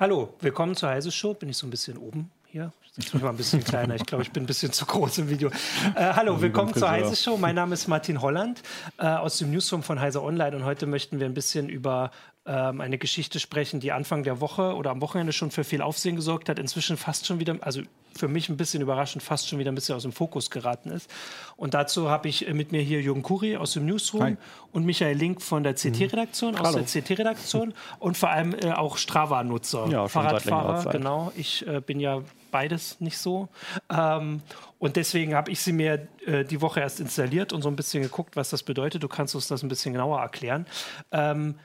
Hallo, willkommen zur Heise Show. Bin ich so ein bisschen oben hier? Ich bin mal ein bisschen kleiner. Ich glaube, ich bin ein bisschen zu groß im Video. Äh, hallo, willkommen zur Heise Show. Mein Name ist Martin Holland äh, aus dem Newsroom von Heise Online und heute möchten wir ein bisschen über ähm, eine Geschichte sprechen, die Anfang der Woche oder am Wochenende schon für viel Aufsehen gesorgt hat, inzwischen fast schon wieder, also für mich ein bisschen überraschend, fast schon wieder ein bisschen aus dem Fokus geraten ist. Und dazu habe ich mit mir hier Jürgen Kuri aus dem Newsroom Hi. und Michael Link von der CT-Redaktion, mhm. aus Hallo. der CT-Redaktion und vor allem äh, auch Strava-Nutzer, ja, Fahrradfahrer, genau. Ich äh, bin ja beides nicht so. Ähm, und deswegen habe ich sie mir äh, die Woche erst installiert und so ein bisschen geguckt, was das bedeutet. Du kannst uns das ein bisschen genauer erklären. Ähm,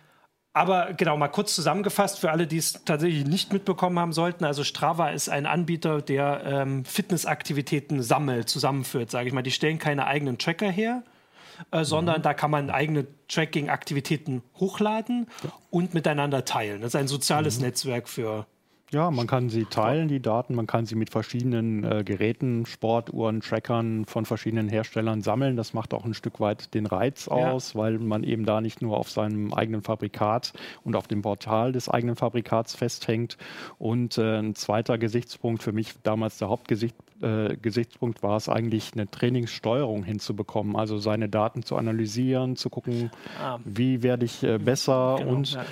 aber genau, mal kurz zusammengefasst für alle, die es tatsächlich nicht mitbekommen haben sollten. Also Strava ist ein Anbieter, der ähm, Fitnessaktivitäten sammelt, zusammenführt, sage ich mal. Die stellen keine eigenen Tracker her, äh, sondern mhm. da kann man eigene Tracking-Aktivitäten hochladen und miteinander teilen. Das ist ein soziales mhm. Netzwerk für ja, man kann sie teilen, die Daten. Man kann sie mit verschiedenen äh, Geräten, Sportuhren, Trackern von verschiedenen Herstellern sammeln. Das macht auch ein Stück weit den Reiz aus, ja. weil man eben da nicht nur auf seinem eigenen Fabrikat und auf dem Portal des eigenen Fabrikats festhängt. Und äh, ein zweiter Gesichtspunkt für mich damals der Hauptgesichtspunkt äh, war es eigentlich, eine Trainingssteuerung hinzubekommen. Also seine Daten zu analysieren, zu gucken, ah. wie werde ich äh, besser genau, und ja.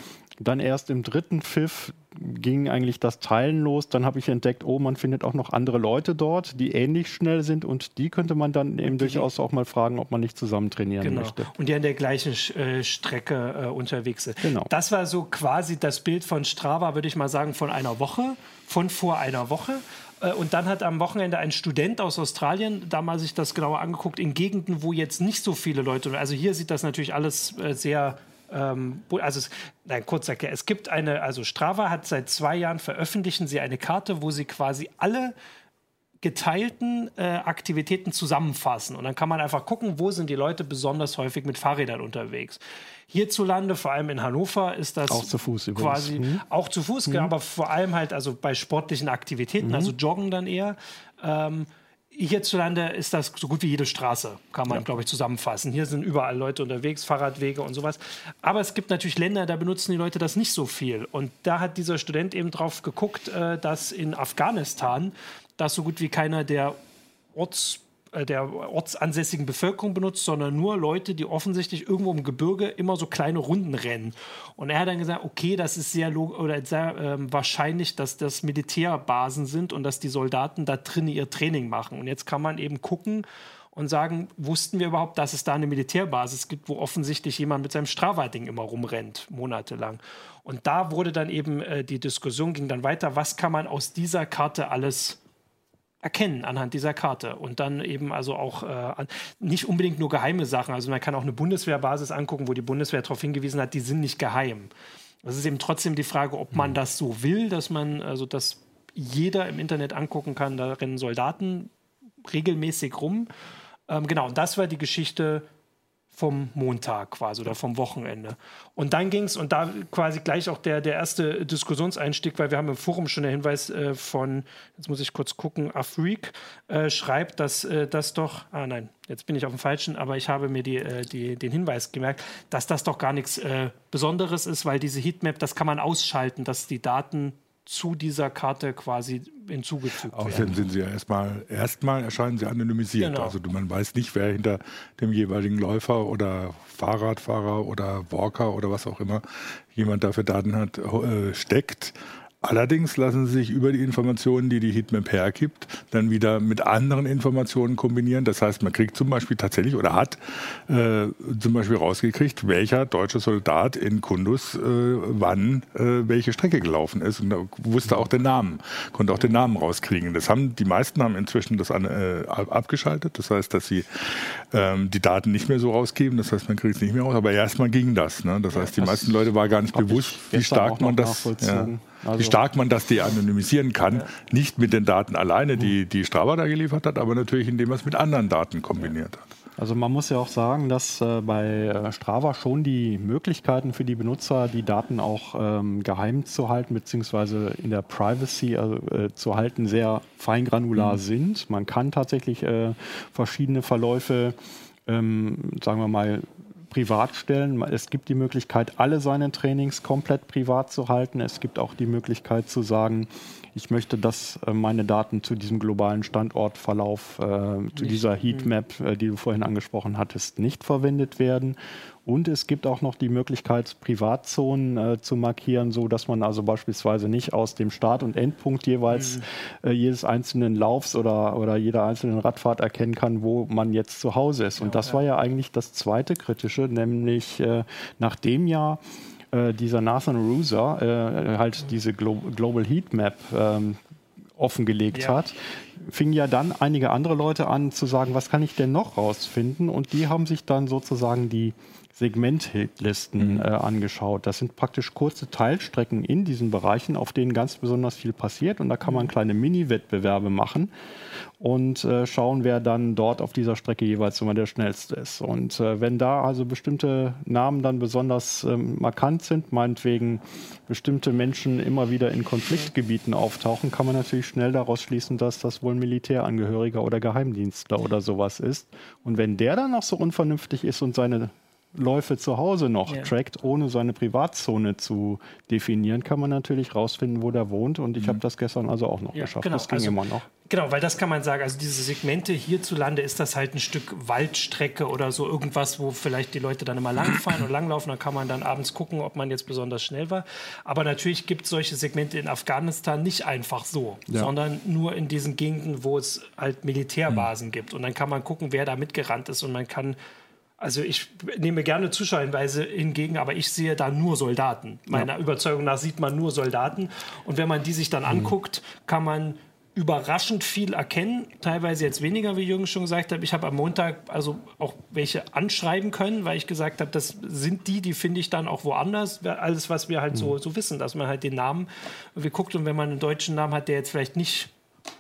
Dann erst im dritten Pfiff ging eigentlich das Teilen los. Dann habe ich entdeckt, oh, man findet auch noch andere Leute dort, die ähnlich schnell sind und die könnte man dann eben durchaus auch mal fragen, ob man nicht zusammen trainieren genau. möchte. Und die an der gleichen äh, Strecke äh, unterwegs sind. Genau. Das war so quasi das Bild von Strava, würde ich mal sagen, von einer Woche, von vor einer Woche. Äh, und dann hat am Wochenende ein Student aus Australien da mal sich das genauer angeguckt, in Gegenden, wo jetzt nicht so viele Leute, also hier sieht das natürlich alles äh, sehr ähm, also es, nein, kurz erklärt, es gibt eine, also Strava hat seit zwei Jahren veröffentlichen sie eine Karte, wo sie quasi alle geteilten äh, Aktivitäten zusammenfassen. Und dann kann man einfach gucken, wo sind die Leute besonders häufig mit Fahrrädern unterwegs. Hierzulande, vor allem in Hannover, ist das auch zu Fuß quasi mhm. auch zu Fuß, mhm. aber vor allem halt also bei sportlichen Aktivitäten, mhm. also Joggen dann eher. Ähm, hierzulande ist das so gut wie jede Straße, kann man, ja. glaube ich, zusammenfassen. Hier sind überall Leute unterwegs, Fahrradwege und sowas. Aber es gibt natürlich Länder, da benutzen die Leute das nicht so viel. Und da hat dieser Student eben drauf geguckt, äh, dass in Afghanistan das so gut wie keiner der Orts der ortsansässigen Bevölkerung benutzt, sondern nur Leute, die offensichtlich irgendwo im Gebirge immer so kleine Runden rennen. Und er hat dann gesagt, okay, das ist sehr, oder sehr ähm, wahrscheinlich, dass das Militärbasen sind und dass die Soldaten da drin ihr Training machen. Und jetzt kann man eben gucken und sagen, wussten wir überhaupt, dass es da eine Militärbasis gibt, wo offensichtlich jemand mit seinem Strava-Ding immer rumrennt, monatelang. Und da wurde dann eben äh, die Diskussion, ging dann weiter, was kann man aus dieser Karte alles erkennen anhand dieser Karte und dann eben also auch äh, nicht unbedingt nur geheime Sachen. Also man kann auch eine Bundeswehrbasis angucken, wo die Bundeswehr darauf hingewiesen hat, die sind nicht geheim. Das ist eben trotzdem die Frage, ob man mhm. das so will, dass man also das jeder im Internet angucken kann. Da rennen Soldaten regelmäßig rum. Ähm, genau, und das war die Geschichte vom Montag quasi oder vom Wochenende. Und dann ging es, und da quasi gleich auch der, der erste Diskussionseinstieg, weil wir haben im Forum schon den Hinweis äh, von, jetzt muss ich kurz gucken, Afreak äh, schreibt, dass äh, das doch, ah nein, jetzt bin ich auf dem Falschen, aber ich habe mir die, äh, die, den Hinweis gemerkt, dass das doch gar nichts äh, Besonderes ist, weil diese Heatmap, das kann man ausschalten, dass die Daten zu dieser Karte quasi hinzugefügt werden. Außerdem sind sie ja erstmal, erstmal erscheinen sie anonymisiert. Genau. Also man weiß nicht, wer hinter dem jeweiligen Läufer oder Fahrradfahrer oder Walker oder was auch immer jemand dafür Daten hat, äh, steckt. Allerdings lassen sie sich über die Informationen, die die Heatmap hergibt, dann wieder mit anderen Informationen kombinieren. Das heißt, man kriegt zum Beispiel tatsächlich oder hat äh, zum Beispiel rausgekriegt, welcher deutsche Soldat in Kundus äh, wann äh, welche Strecke gelaufen ist und da wusste auch den Namen, konnte auch den Namen rauskriegen. Das haben die meisten haben inzwischen das an, äh, abgeschaltet. Das heißt, dass sie ähm, die Daten nicht mehr so rausgeben. Das heißt, man kriegt es nicht mehr raus. Aber erstmal ging das. Ne? Das heißt, die meisten Leute war gar nicht bewusst, wie stark man das. Ja, also wie stark man das de-anonymisieren kann. Ja. Nicht mit den Daten alleine, die, die Strava da geliefert hat, aber natürlich, indem man es mit anderen Daten kombiniert hat. Also man muss ja auch sagen, dass äh, bei äh, Strava schon die Möglichkeiten für die Benutzer, die Daten auch ähm, geheim zu halten, beziehungsweise in der Privacy also, äh, zu halten, sehr feingranular mhm. sind. Man kann tatsächlich äh, verschiedene Verläufe, ähm, sagen wir mal, privat stellen. Es gibt die Möglichkeit, alle seine Trainings komplett privat zu halten. Es gibt auch die Möglichkeit zu sagen, ich möchte, dass äh, meine Daten zu diesem globalen Standortverlauf, äh, zu dieser Heatmap, äh, die du vorhin angesprochen hattest, nicht verwendet werden. Und es gibt auch noch die Möglichkeit, Privatzonen äh, zu markieren, so dass man also beispielsweise nicht aus dem Start- und Endpunkt jeweils mhm. äh, jedes einzelnen Laufs oder, oder jeder einzelnen Radfahrt erkennen kann, wo man jetzt zu Hause ist. Und das war ja eigentlich das zweite Kritische, nämlich äh, nach dem Jahr äh, dieser Nathan Ruser äh, halt diese Glo Global Heat Map ähm, offengelegt ja. hat, fingen ja dann einige andere Leute an zu sagen, was kann ich denn noch rausfinden? Und die haben sich dann sozusagen die Segmentlisten mhm. äh, angeschaut. Das sind praktisch kurze Teilstrecken in diesen Bereichen, auf denen ganz besonders viel passiert. Und da kann man mhm. kleine Mini-Wettbewerbe machen und äh, schauen, wer dann dort auf dieser Strecke jeweils immer der schnellste ist. Und äh, wenn da also bestimmte Namen dann besonders ähm, markant sind, meinetwegen bestimmte Menschen immer wieder in Konfliktgebieten auftauchen, kann man natürlich schnell daraus schließen, dass das wohl ein Militärangehöriger oder Geheimdienstler oder sowas ist. Und wenn der dann noch so unvernünftig ist und seine Läufe zu Hause noch ja. trackt, ohne seine Privatzone zu definieren, kann man natürlich rausfinden, wo der wohnt. Und ich mhm. habe das gestern also auch noch ja, geschafft. Genau. Das ging also, immer noch. Genau, weil das kann man sagen. Also diese Segmente hierzulande ist das halt ein Stück Waldstrecke oder so irgendwas, wo vielleicht die Leute dann immer langfahren und langlaufen. Dann kann man dann abends gucken, ob man jetzt besonders schnell war. Aber natürlich gibt es solche Segmente in Afghanistan nicht einfach so, ja. sondern nur in diesen Gegenden, wo es halt Militärbasen mhm. gibt. Und dann kann man gucken, wer da mitgerannt ist und man kann also ich nehme gerne Zuschauerhinweise hingegen, aber ich sehe da nur Soldaten. Meiner ja. Überzeugung nach sieht man nur Soldaten. Und wenn man die sich dann mhm. anguckt, kann man überraschend viel erkennen. Teilweise jetzt weniger, wie Jürgen schon gesagt hat. Ich habe am Montag also auch welche anschreiben können, weil ich gesagt habe, das sind die, die finde ich dann auch woanders. Alles, was wir halt mhm. so, so wissen, dass man halt den Namen, wir guckt und wenn man einen deutschen Namen hat, der jetzt vielleicht nicht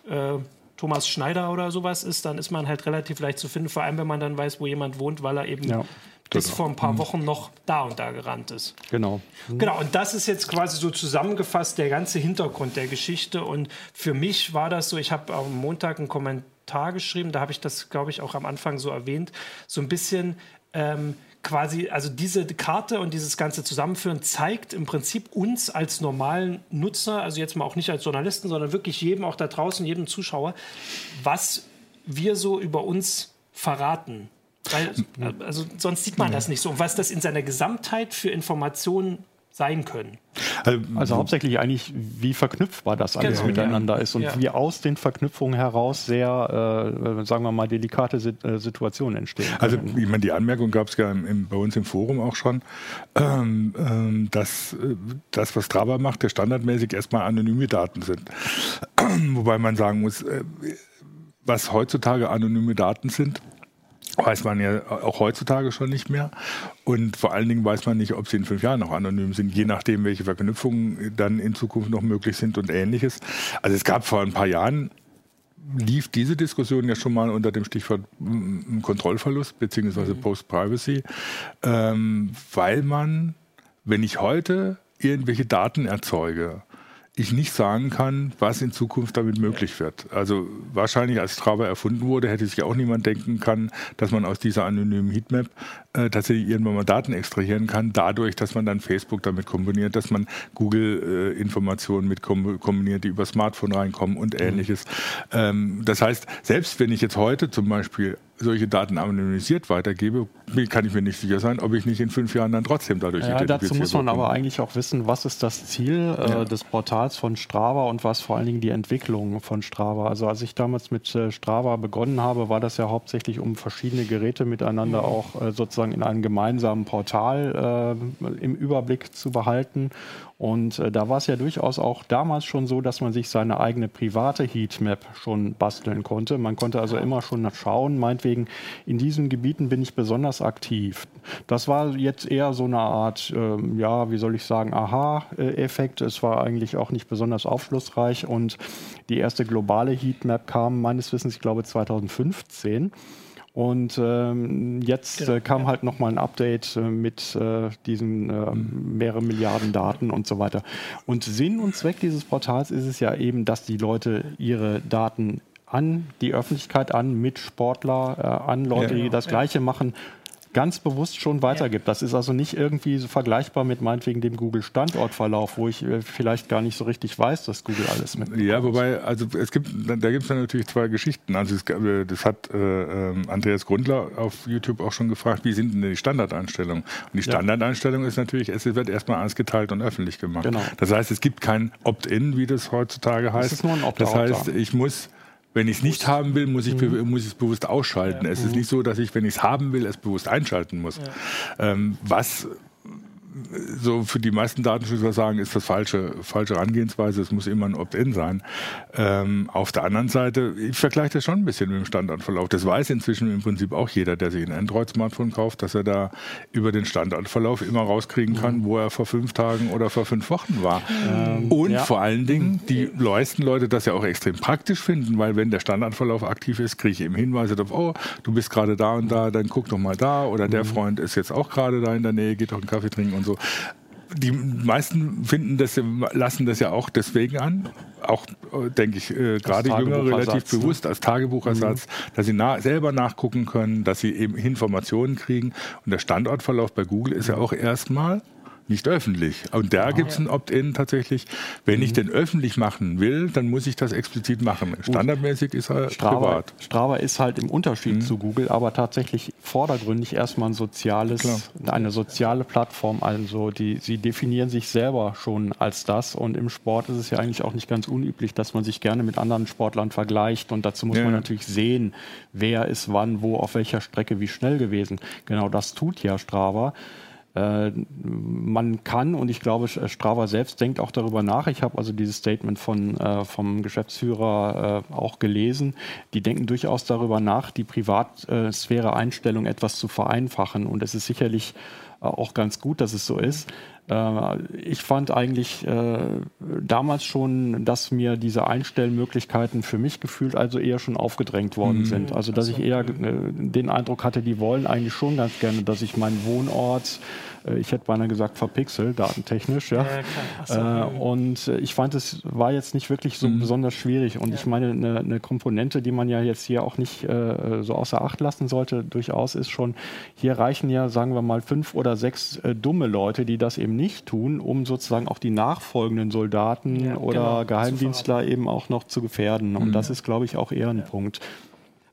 äh, Thomas Schneider oder sowas ist, dann ist man halt relativ leicht zu finden, vor allem wenn man dann weiß, wo jemand wohnt, weil er eben ja, bis genau. vor ein paar mhm. Wochen noch da und da gerannt ist. Genau. Mhm. Genau, und das ist jetzt quasi so zusammengefasst der ganze Hintergrund der Geschichte. Und für mich war das so, ich habe am Montag einen Kommentar geschrieben, da habe ich das, glaube ich, auch am Anfang so erwähnt, so ein bisschen. Ähm, quasi, also diese Karte und dieses ganze Zusammenführen zeigt im Prinzip uns als normalen Nutzer, also jetzt mal auch nicht als Journalisten, sondern wirklich jedem auch da draußen, jedem Zuschauer, was wir so über uns verraten. Weil, also sonst sieht man das nicht so. Und was das in seiner Gesamtheit für Informationen sein können. Also, also, hauptsächlich eigentlich, wie verknüpfbar das alles genau, miteinander ja. ist und ja. wie aus den Verknüpfungen heraus sehr, äh, sagen wir mal, delikate äh, Situationen entstehen. Also ich meine, die Anmerkung gab es ja im, bei uns im Forum auch schon, ähm, ähm, dass äh, das, was Strava macht, der standardmäßig erstmal anonyme Daten sind. Wobei man sagen muss, äh, was heutzutage anonyme Daten sind, weiß man ja auch heutzutage schon nicht mehr. Und vor allen Dingen weiß man nicht, ob sie in fünf Jahren noch anonym sind, je nachdem, welche Verknüpfungen dann in Zukunft noch möglich sind und ähnliches. Also es gab vor ein paar Jahren lief diese Diskussion ja schon mal unter dem Stichwort Kontrollverlust bzw. Mhm. Post-Privacy, ähm, weil man, wenn ich heute irgendwelche Daten erzeuge, ich nicht sagen kann, was in Zukunft damit möglich wird. Also wahrscheinlich als Strava erfunden wurde, hätte sich auch niemand denken können, dass man aus dieser anonymen Heatmap äh, tatsächlich irgendwann mal Daten extrahieren kann, dadurch, dass man dann Facebook damit kombiniert, dass man Google-Informationen äh, mit kombiniert, die über Smartphone reinkommen und mhm. ähnliches. Ähm, das heißt, selbst wenn ich jetzt heute zum Beispiel solche Daten anonymisiert weitergebe, kann ich mir nicht sicher sein, ob ich nicht in fünf Jahren dann trotzdem dadurch ja, Dazu muss man aber eigentlich auch wissen, was ist das Ziel äh, ja. des Portals von Strava und was vor allen Dingen die Entwicklung von Strava. Also als ich damals mit äh, Strava begonnen habe, war das ja hauptsächlich um verschiedene Geräte miteinander mhm. auch äh, sozusagen in einem gemeinsamen Portal äh, im Überblick zu behalten und äh, da war es ja durchaus auch damals schon so, dass man sich seine eigene private Heatmap schon basteln konnte. Man konnte also immer schon schauen, meinetwegen, in diesen Gebieten bin ich besonders aktiv. Das war jetzt eher so eine Art, äh, ja, wie soll ich sagen, Aha-Effekt. Es war eigentlich auch nicht besonders aufschlussreich und die erste globale Heatmap kam meines Wissens, ich glaube, 2015. Und ähm, jetzt genau, äh, kam ja. halt nochmal ein Update äh, mit äh, diesen äh, mhm. mehrere Milliarden Daten und so weiter. Und Sinn und Zweck dieses Portals ist es ja eben, dass die Leute ihre Daten an die Öffentlichkeit, an Mitsportler, äh, an Leute, ja, genau. die das Gleiche machen, ganz bewusst schon weitergibt. Das ist also nicht irgendwie so vergleichbar mit meinetwegen dem Google Standortverlauf, wo ich äh, vielleicht gar nicht so richtig weiß, dass Google alles mit. Ja, wobei, also es gibt, da gibt es natürlich zwei Geschichten. Also es, äh, das hat äh, ähm, Andreas Grundler auf YouTube auch schon gefragt, wie sind denn die Standardeinstellungen? Und die Standardeinstellung ja. ist natürlich, es wird erstmal alles geteilt und öffentlich gemacht. Genau. Das heißt, es gibt kein Opt-in, wie das heutzutage heißt. Das, ist nur ein Opt das heißt, ich muss wenn ich es nicht haben will, muss ich mhm. es bewusst ausschalten. Ja. Es ist nicht so, dass ich, wenn ich es haben will, es bewusst einschalten muss. Ja. Ähm, was so für die meisten Datenschützer sagen, ist das falsche, falsche Herangehensweise. Es muss immer ein Opt-in sein. Ähm, auf der anderen Seite, ich vergleiche das schon ein bisschen mit dem Standardverlauf. Das weiß inzwischen im Prinzip auch jeder, der sich ein Android-Smartphone kauft, dass er da über den Standardverlauf immer rauskriegen kann, mhm. wo er vor fünf Tagen oder vor fünf Wochen war. Ähm, Und ja. vor allen Dingen, die meisten Leute das ja auch extrem praktisch finden, weil wenn der Standardverlauf aktiv ist, kriege ich eben Hinweise darauf, oh, du bist gerade da und da, dann guck doch mal da oder der mhm. Freund ist jetzt auch gerade da in der Nähe, geht doch einen Kaffee trinken und so. Die meisten finden das, lassen das ja auch deswegen an, auch denke ich äh, gerade Jüngere relativ ne? bewusst als Tagebuchersatz, mhm. dass sie na selber nachgucken können, dass sie eben Informationen kriegen. Und der Standortverlauf bei Google ist ja auch erstmal nicht öffentlich. Und da ah, gibt es ein Opt-in tatsächlich. Wenn mhm. ich den öffentlich machen will, dann muss ich das explizit machen. Standardmäßig ist er Strava, privat. Strava ist halt im Unterschied mhm. zu Google, aber tatsächlich vordergründig erstmal ein soziales, Klar. eine soziale Plattform. Also die, sie definieren sich selber schon als das. Und im Sport ist es ja eigentlich auch nicht ganz unüblich, dass man sich gerne mit anderen Sportlern vergleicht. Und dazu muss ja. man natürlich sehen, wer ist wann, wo, auf welcher Strecke, wie schnell gewesen. Genau das tut ja Strava. Äh, man kann, und ich glaube, Strava selbst denkt auch darüber nach, ich habe also dieses Statement von, äh, vom Geschäftsführer äh, auch gelesen, die denken durchaus darüber nach, die Privatsphäre-Einstellung etwas zu vereinfachen. Und es ist sicherlich auch ganz gut, dass es so ist. Äh, ich fand eigentlich äh, damals schon, dass mir diese Einstellmöglichkeiten für mich gefühlt also eher schon aufgedrängt worden mhm. sind. Also dass ich eher den Eindruck hatte, die wollen eigentlich schon ganz gerne, dass ich meinen Wohnort äh, ich hätte beinahe gesagt verpixelt, datentechnisch. Ja. ja so. äh, und ich fand, es war jetzt nicht wirklich so mhm. besonders schwierig. Und ja. ich meine, eine, eine, Komponente, die man ja jetzt hier auch nicht äh, so außer Acht lassen sollte, durchaus ist schon, hier reichen ja, sagen wir mal, fünf oder sechs äh, dumme Leute, die das eben nicht tun, um sozusagen auch die nachfolgenden Soldaten ja, oder genau, Geheimdienstler eben auch noch zu gefährden. Und mhm. das ist, glaube ich, auch eher ein Punkt.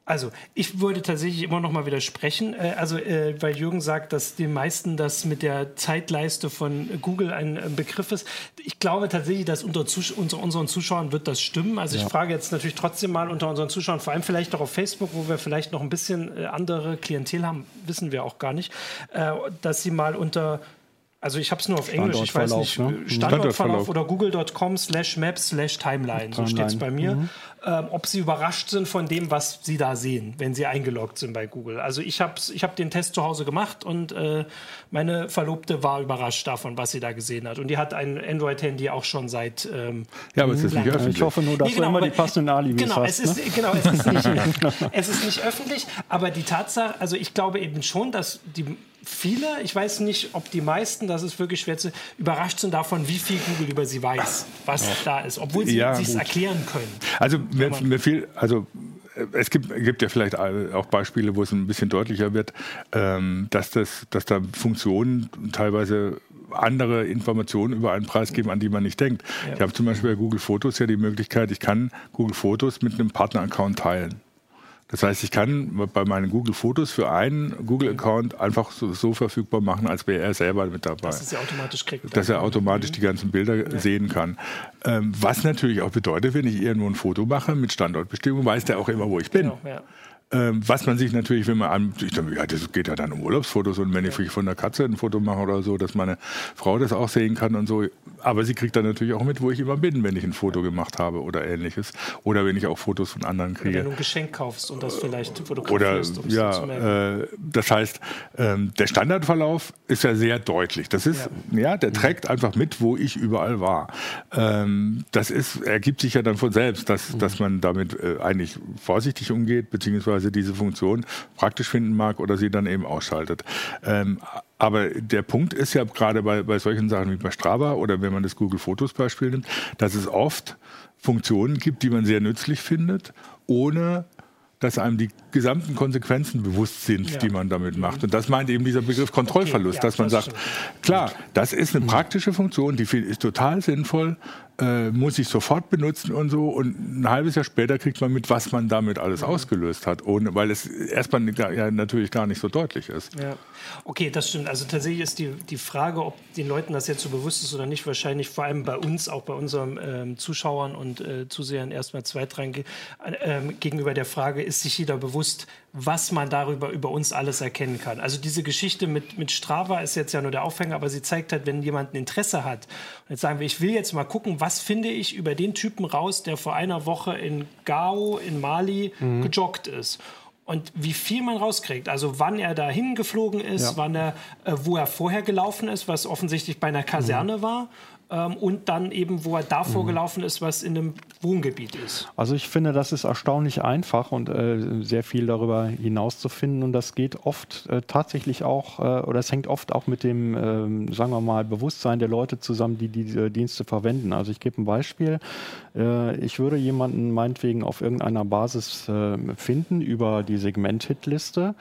Also, ich würde tatsächlich immer noch mal widersprechen. Äh, also, äh, weil Jürgen sagt, dass den meisten das mit der Zeitleiste von Google ein Begriff ist. Ich glaube tatsächlich, dass unter, unter unseren Zuschauern wird das stimmen. Also, ja. ich frage jetzt natürlich trotzdem mal unter unseren Zuschauern, vor allem vielleicht auch auf Facebook, wo wir vielleicht noch ein bisschen äh, andere Klientel haben, wissen wir auch gar nicht, dass sie mal unter also ich habe es nur auf Englisch, ich weiß nicht, ne? Standortverlauf oder google.com slash maps slash timeline, so steht es bei mir. Mhm. Ähm, ob sie überrascht sind von dem, was sie da sehen, wenn sie eingeloggt sind bei Google. Also ich habe ich hab den Test zu Hause gemacht und äh, meine Verlobte war überrascht davon, was sie da gesehen hat. Und die hat ein Android-Handy auch schon seit ähm, Ja, aber es ist nicht öffentlich. Ich hoffe nur, dass nee, genau, du immer die passenden Alibis genau, hast. Es ist, ne? Genau, es ist, nicht, es ist nicht öffentlich, aber die Tatsache, also ich glaube eben schon, dass die viele, ich weiß nicht, ob die meisten, das ist wirklich schwer zu, überrascht sind davon, wie viel Google über sie weiß, was ja. da ist, obwohl sie ja, sich erklären können. Also mir, mir viel, also äh, es gibt, gibt, ja vielleicht auch Beispiele, wo es ein bisschen deutlicher wird, ähm, dass, das, dass da Funktionen teilweise andere Informationen über einen Preis geben, an die man nicht denkt. Ja. Ich habe zum Beispiel bei Google Fotos ja die Möglichkeit, ich kann Google Fotos mit einem Partner-Account teilen. Das heißt, ich kann bei meinen Google Fotos für einen Google-Account einfach so, so, verfügbar machen, als wäre er selber mit dabei. Dass, er automatisch, kriegt, dass er automatisch die ganzen Bilder ja. sehen kann. Ähm, was natürlich auch bedeutet, wenn ich irgendwo ein Foto mache mit Standortbestimmung, weiß der auch immer, wo ich bin. Genau, ja. Ähm, was man sich natürlich, wenn man an, ich denke, ja, das geht ja dann um Urlaubsfotos und wenn ich von der Katze ein Foto mache oder so, dass meine Frau das auch sehen kann und so. Aber sie kriegt dann natürlich auch mit, wo ich immer bin, wenn ich ein Foto gemacht habe oder ähnliches. Oder wenn ich auch Fotos von anderen kriege. Oder wenn du ein Geschenk kaufst und das vielleicht fotografierst. Oder, ja, äh, das heißt, ähm, der Standardverlauf ist ja sehr deutlich. Das ist, ja, ja der trägt einfach mit, wo ich überall war. Ähm, das ist, ergibt sich ja dann von selbst, dass, mhm. dass man damit äh, eigentlich vorsichtig umgeht, beziehungsweise beziehungsweise diese Funktion praktisch finden mag oder sie dann eben ausschaltet. Ähm, aber der Punkt ist ja gerade bei, bei solchen Sachen wie bei Strava oder wenn man das Google Fotos Beispiel nimmt, dass es oft Funktionen gibt, die man sehr nützlich findet, ohne dass einem die gesamten Konsequenzen bewusst sind, ja. die man damit macht. Und das meint eben dieser Begriff Kontrollverlust, okay, ja, dass man das sagt, klar, das ist eine praktische Funktion, die ist total sinnvoll, äh, muss ich sofort benutzen und so. Und ein halbes Jahr später kriegt man mit, was man damit alles mhm. ausgelöst hat, ohne, weil es erstmal ja natürlich gar nicht so deutlich ist. Ja. Okay, das stimmt. Also tatsächlich ist die, die Frage, ob den Leuten das jetzt so bewusst ist oder nicht, wahrscheinlich vor allem bei uns, auch bei unseren ähm, Zuschauern und äh, Zusehern erstmal zweitrangig äh, gegenüber der Frage, ist sich jeder bewusst, was man darüber über uns alles erkennen kann. Also diese Geschichte mit, mit Strava ist jetzt ja nur der Aufhänger, aber sie zeigt halt, wenn jemand ein Interesse hat, und jetzt sagen wir, ich will jetzt mal gucken, was finde ich über den Typen raus, der vor einer Woche in Gao in Mali mhm. gejoggt ist und wie viel man rauskriegt. Also wann er da hingeflogen ist, ja. wann er, äh, wo er vorher gelaufen ist, was offensichtlich bei einer Kaserne mhm. war ähm, und dann eben, wo er davor mhm. gelaufen ist, was in einem Wohngebiet ist. Also ich finde, das ist erstaunlich einfach und äh, sehr viel darüber hinaus zu finden und das geht oft äh, tatsächlich auch, äh, oder es hängt oft auch mit dem, ähm, sagen wir mal, Bewusstsein der Leute zusammen, die diese Dienste verwenden. Also ich gebe ein Beispiel. Äh, ich würde jemanden meinetwegen auf irgendeiner Basis äh, finden über die Segment-Hitliste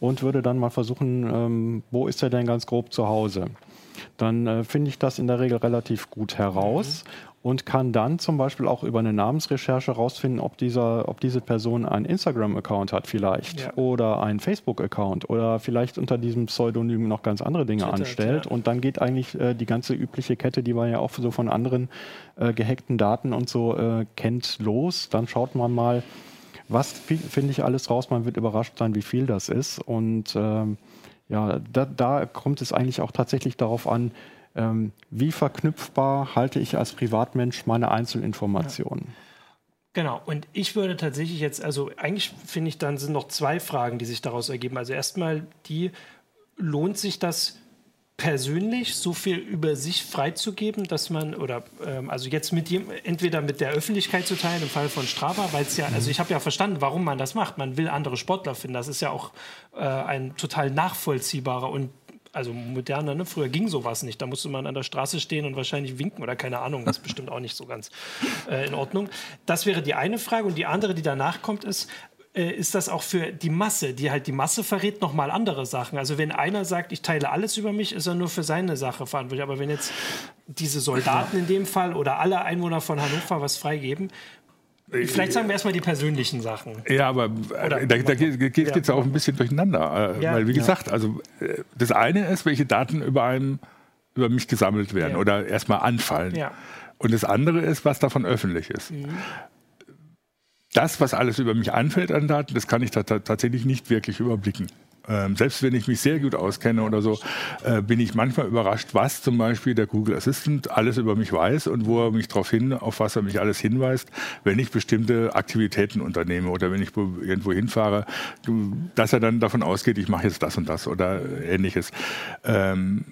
und würde dann mal versuchen, ähm, wo ist er denn ganz grob zu Hause? Dann äh, finde ich das in der Regel relativ gut heraus mhm. und kann dann zum Beispiel auch über eine Namensrecherche herausfinden, ob, dieser, ob diese Person einen Instagram-Account hat vielleicht ja. oder einen Facebook-Account oder vielleicht unter diesem Pseudonym noch ganz andere Dinge Twitter, anstellt. Ja. Und dann geht eigentlich äh, die ganze übliche Kette, die man ja auch so von anderen äh, gehackten Daten und so äh, kennt, los. Dann schaut man mal, was finde ich alles raus. Man wird überrascht sein, wie viel das ist. Und ähm, ja, da, da, kommt es eigentlich auch tatsächlich darauf an, ähm, wie verknüpfbar halte ich als Privatmensch meine Einzelinformationen. Ja. Genau, und ich würde tatsächlich jetzt, also eigentlich finde ich, dann sind noch zwei Fragen, die sich daraus ergeben. Also erstmal die, lohnt sich das persönlich so viel über sich freizugeben, dass man, oder ähm, also jetzt mit dem, entweder mit der Öffentlichkeit zu teilen, im Fall von Strava, weil es ja, also ich habe ja verstanden, warum man das macht. Man will andere Sportler finden. Das ist ja auch äh, ein total nachvollziehbarer und also moderner, ne? Früher ging sowas nicht. Da musste man an der Straße stehen und wahrscheinlich winken oder keine Ahnung. Das ist bestimmt auch nicht so ganz äh, in Ordnung. Das wäre die eine Frage. Und die andere, die danach kommt, ist, äh, ist das auch für die Masse, die halt die Masse verrät, nochmal andere Sachen. Also wenn einer sagt, ich teile alles über mich, ist er nur für seine Sache verantwortlich. Aber wenn jetzt diese Soldaten in dem Fall oder alle Einwohner von Hannover was freigeben, Vielleicht sagen wir erstmal die persönlichen Sachen. Ja, aber äh, Oder, da, da geht es ja. auch ein bisschen durcheinander. Äh, ja. Weil, wie gesagt, also das eine ist, welche Daten über, einem, über mich gesammelt werden ja. oder erstmal anfallen. Und das andere ist, was davon öffentlich ist. Mhm das, was alles über mich anfällt an Daten, das kann ich tatsächlich nicht wirklich überblicken. Ähm, selbst wenn ich mich sehr gut auskenne oder so, äh, bin ich manchmal überrascht, was zum Beispiel der Google Assistant alles über mich weiß und wo er mich darauf hin, auf was er mich alles hinweist, wenn ich bestimmte Aktivitäten unternehme oder wenn ich irgendwo hinfahre, dass er dann davon ausgeht, ich mache jetzt das und das oder ähnliches. Ähm,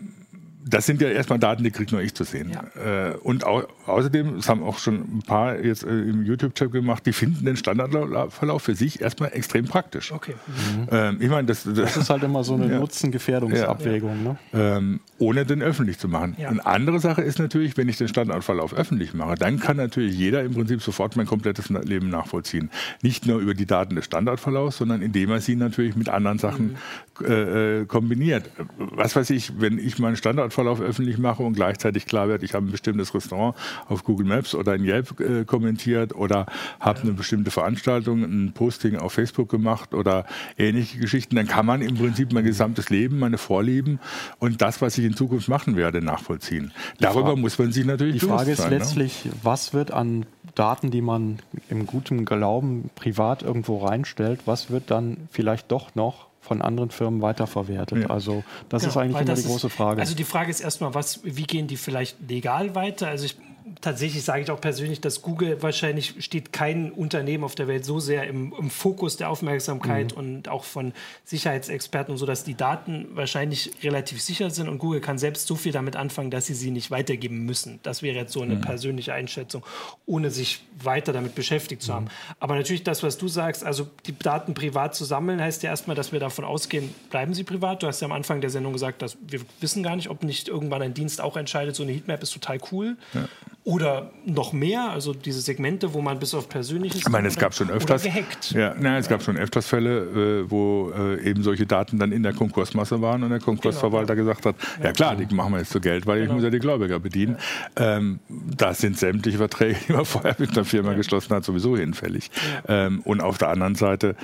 das sind ja erstmal Daten, die kriege nur ich zu sehen. Ja. Äh, und au außerdem, das haben auch schon ein paar jetzt äh, im YouTube-Chat gemacht, die finden den Standardverlauf für sich erstmal extrem praktisch. Okay. Mhm. Ähm, ich meine, das, das, das, ist halt immer so eine ja. Nutzen-Gefährdungsabwägung. Ja. Ne? Ähm, ohne den öffentlich zu machen. Eine andere Sache ist natürlich, wenn ich den Standardverlauf öffentlich mache, dann kann natürlich jeder im Prinzip sofort mein komplettes Leben nachvollziehen. Nicht nur über die Daten des Standardverlaufs, sondern indem er sie natürlich mit anderen Sachen mhm. Äh, äh kombiniert. Was weiß ich, wenn ich meinen Standardverlauf Verlauf öffentlich mache und gleichzeitig klar wird, ich habe ein bestimmtes Restaurant auf Google Maps oder in Yelp äh, kommentiert oder habe eine bestimmte Veranstaltung, ein Posting auf Facebook gemacht oder ähnliche Geschichten, dann kann man im Prinzip mein gesamtes Leben, meine Vorlieben und das, was ich in Zukunft machen werde, nachvollziehen. Darüber Frage, muss man sich natürlich Die Frage ist sein, ne? letztlich, ne? was wird an Daten, die man im guten Glauben privat irgendwo reinstellt, was wird dann vielleicht doch noch von anderen Firmen weiterverwertet. Ja. Also das genau, ist eigentlich immer die große Frage. also die Frage ist erstmal, was, wie gehen die vielleicht legal weiter? Also ich tatsächlich sage ich auch persönlich, dass Google wahrscheinlich steht kein Unternehmen auf der Welt so sehr im, im Fokus der Aufmerksamkeit mhm. und auch von Sicherheitsexperten und so, dass die Daten wahrscheinlich relativ sicher sind und Google kann selbst so viel damit anfangen, dass sie sie nicht weitergeben müssen. Das wäre jetzt so eine mhm. persönliche Einschätzung, ohne sich weiter damit beschäftigt zu haben. Mhm. Aber natürlich das, was du sagst, also die Daten privat zu sammeln, heißt ja erstmal, dass wir davon ausgehen, bleiben sie privat. Du hast ja am Anfang der Sendung gesagt, dass wir wissen gar nicht, ob nicht irgendwann ein Dienst auch entscheidet, so eine Heatmap ist total cool. Ja oder noch mehr, also diese Segmente, wo man bis auf persönliches. Ich meine, es gab schon öfters. Gehackt. Ja, na, es gab schon öfters Fälle, äh, wo äh, eben solche Daten dann in der Konkursmasse waren und der Konkursverwalter genau, gesagt hat: ja. ja, klar, die machen wir jetzt zu Geld, weil genau. ich muss ja die Gläubiger bedienen. Ja. Ähm, da sind sämtliche Verträge, die man vorher mit einer Firma ja. geschlossen hat, sowieso hinfällig. Ähm, und auf der anderen Seite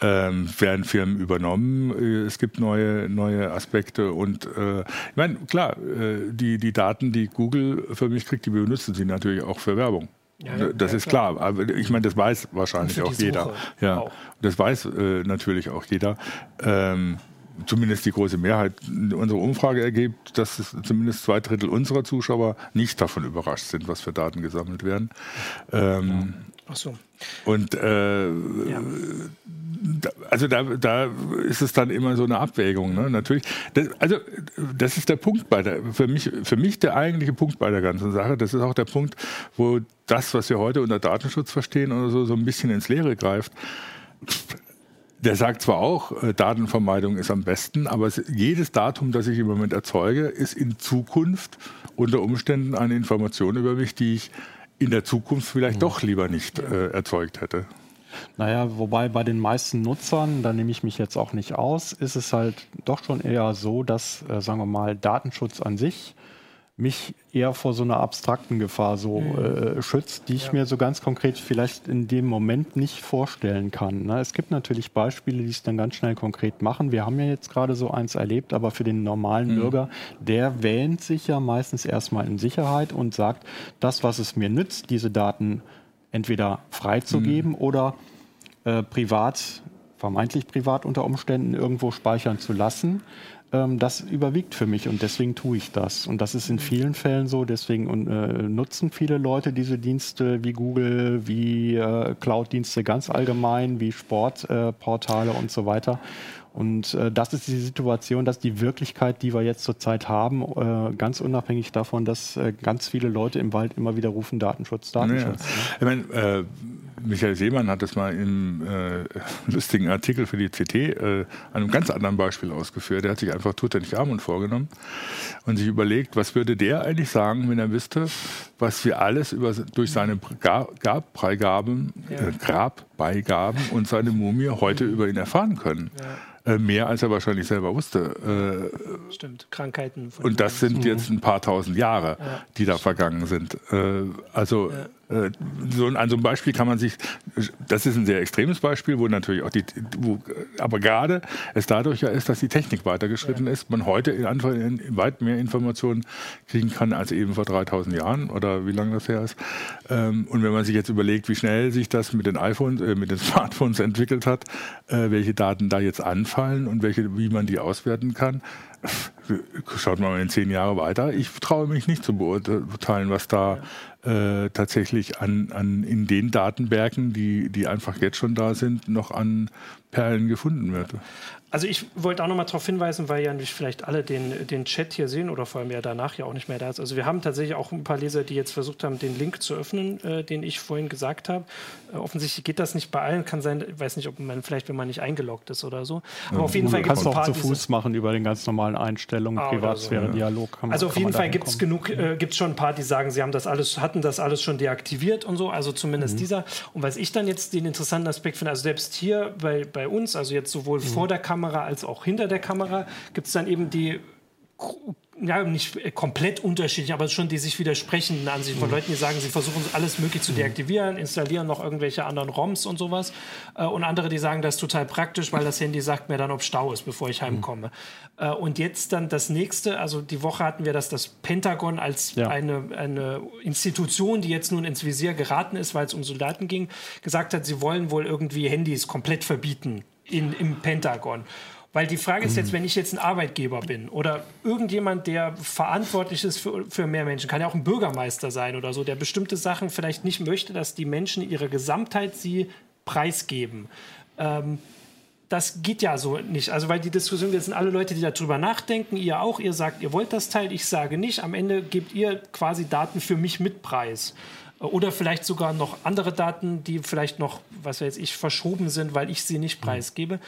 ähm, werden Firmen übernommen. Äh, es gibt neue, neue Aspekte und äh, ich meine, klar, äh, die, die Daten, die Google für mich kriegt, die benutzen sie natürlich auch für Werbung. Ja, ja, das ja, ist klar. klar. Aber ich meine, das weiß wahrscheinlich auch jeder. Ja, auch. das weiß äh, natürlich auch jeder. Ähm, zumindest die große Mehrheit unserer Umfrage ergibt, dass zumindest zwei Drittel unserer Zuschauer nicht davon überrascht sind, was für Daten gesammelt werden. Ähm, Ach so. Und äh, ja. Also da, da ist es dann immer so eine Abwägung. Ne? Natürlich, das, also das ist der Punkt bei der, für mich, für mich der eigentliche Punkt bei der ganzen Sache. Das ist auch der Punkt, wo das, was wir heute unter Datenschutz verstehen oder so, so ein bisschen ins Leere greift. Der sagt zwar auch, äh, Datenvermeidung ist am besten, aber es, jedes Datum, das ich im Moment erzeuge, ist in Zukunft unter Umständen eine Information über mich, die ich in der Zukunft vielleicht mhm. doch lieber nicht äh, erzeugt hätte. Naja, wobei bei den meisten Nutzern, da nehme ich mich jetzt auch nicht aus, ist es halt doch schon eher so, dass, äh, sagen wir mal, Datenschutz an sich mich eher vor so einer abstrakten Gefahr so mhm. äh, schützt, die ich ja. mir so ganz konkret vielleicht in dem Moment nicht vorstellen kann. Ne? Es gibt natürlich Beispiele, die es dann ganz schnell konkret machen. Wir haben ja jetzt gerade so eins erlebt, aber für den normalen mhm. Bürger, der wähnt sich ja meistens erstmal in Sicherheit und sagt, das, was es mir nützt, diese Daten entweder freizugeben mhm. oder äh, privat, vermeintlich privat unter Umständen irgendwo speichern zu lassen ähm, das überwiegt für mich und deswegen tue ich das. Und das ist in vielen Fällen so, deswegen äh, nutzen viele Leute diese Dienste wie Google, wie äh, Cloud-Dienste ganz allgemein, wie Sportportale äh, und so weiter. Und äh, das ist die Situation, dass die Wirklichkeit, die wir jetzt zurzeit haben, äh, ganz unabhängig davon, dass äh, ganz viele Leute im Wald immer wieder rufen, Datenschutz, Datenschutz. Ja. Ne? Ich meine, äh, Michael Seemann hat das mal im äh, lustigen Artikel für die CT äh, an einem ganz anderen Beispiel ausgeführt. Er hat sich einfach Tutanich Amon vorgenommen und sich überlegt, was würde der eigentlich sagen, wenn er wüsste, was wir alles über, durch seine Grabbeigaben, ja. äh, Grabbeigaben und seine Mumie heute über ihn erfahren können. Ja. Äh, mehr als er wahrscheinlich selber wusste. Äh, Stimmt, Krankheiten. und das sind jetzt ein paar tausend Jahre, ja. die da vergangen sind. Äh, also ja. Äh, so, an so einem Beispiel kann man sich, das ist ein sehr extremes Beispiel, wo natürlich auch die, wo, aber gerade es dadurch ja ist, dass die Technik weitergeschritten ja. ist, man heute in, in, weit mehr Informationen kriegen kann als eben vor 3000 Jahren oder wie lange das her ist. Ähm, und wenn man sich jetzt überlegt, wie schnell sich das mit den iPhones, äh, mit den Smartphones entwickelt hat, äh, welche Daten da jetzt anfallen und welche, wie man die auswerten kann, schaut mal in zehn Jahre weiter. Ich traue mich nicht zu beurteilen, was da äh, tatsächlich an, an in den Datenbergen, die, die einfach jetzt schon da sind, noch an Perlen gefunden wird. Also ich wollte auch noch mal darauf hinweisen, weil ja nicht vielleicht alle den, den Chat hier sehen oder vor allem ja danach ja auch nicht mehr da ist. Also wir haben tatsächlich auch ein paar Leser, die jetzt versucht haben, den Link zu öffnen, äh, den ich vorhin gesagt habe. Äh, offensichtlich geht das nicht bei allen. Kann sein, ich weiß nicht, ob man vielleicht, wenn man nicht eingeloggt ist oder so. Aber ja, auf jeden Fall gibt es ein paar. Auch zu Fuß machen über den ganz normalen Einstellungen, ah, Privatsphäre, so, Dialog. Man, also auf jeden Fall gibt es genug, äh, gibt schon ein paar, die sagen, sie haben das alles, hatten das alles schon deaktiviert und so. Also zumindest mhm. dieser. Und was ich dann jetzt den interessanten Aspekt finde, also selbst hier bei, bei uns, also jetzt sowohl mhm. vor der Kamera als auch hinter der Kamera, gibt es dann eben die ja, nicht komplett unterschiedlich, aber schon die sich widersprechenden Ansichten von mhm. Leuten, die sagen, sie versuchen alles möglich zu mhm. deaktivieren, installieren noch irgendwelche anderen ROMs und sowas. Äh, und andere, die sagen, das ist total praktisch, weil das Handy sagt mir dann, ob Stau ist, bevor ich heimkomme. Mhm. Und jetzt dann das nächste, also die Woche hatten wir das, das Pentagon als ja. eine, eine Institution, die jetzt nun ins Visier geraten ist, weil es um Soldaten ging, gesagt hat, sie wollen wohl irgendwie Handys komplett verbieten in, im Pentagon. Weil die Frage ist jetzt, mhm. wenn ich jetzt ein Arbeitgeber bin oder irgendjemand, der verantwortlich ist für, für mehr Menschen, kann ja auch ein Bürgermeister sein oder so, der bestimmte Sachen vielleicht nicht möchte, dass die Menschen ihre Gesamtheit sie preisgeben. Ähm, das geht ja so nicht. Also, weil die Diskussion, wir sind alle Leute, die darüber nachdenken, ihr auch, ihr sagt, ihr wollt das Teil, ich sage nicht. Am Ende gebt ihr quasi Daten für mich mit Preis. Oder vielleicht sogar noch andere Daten, die vielleicht noch, was weiß ich, verschoben sind, weil ich sie nicht mhm. preisgebe.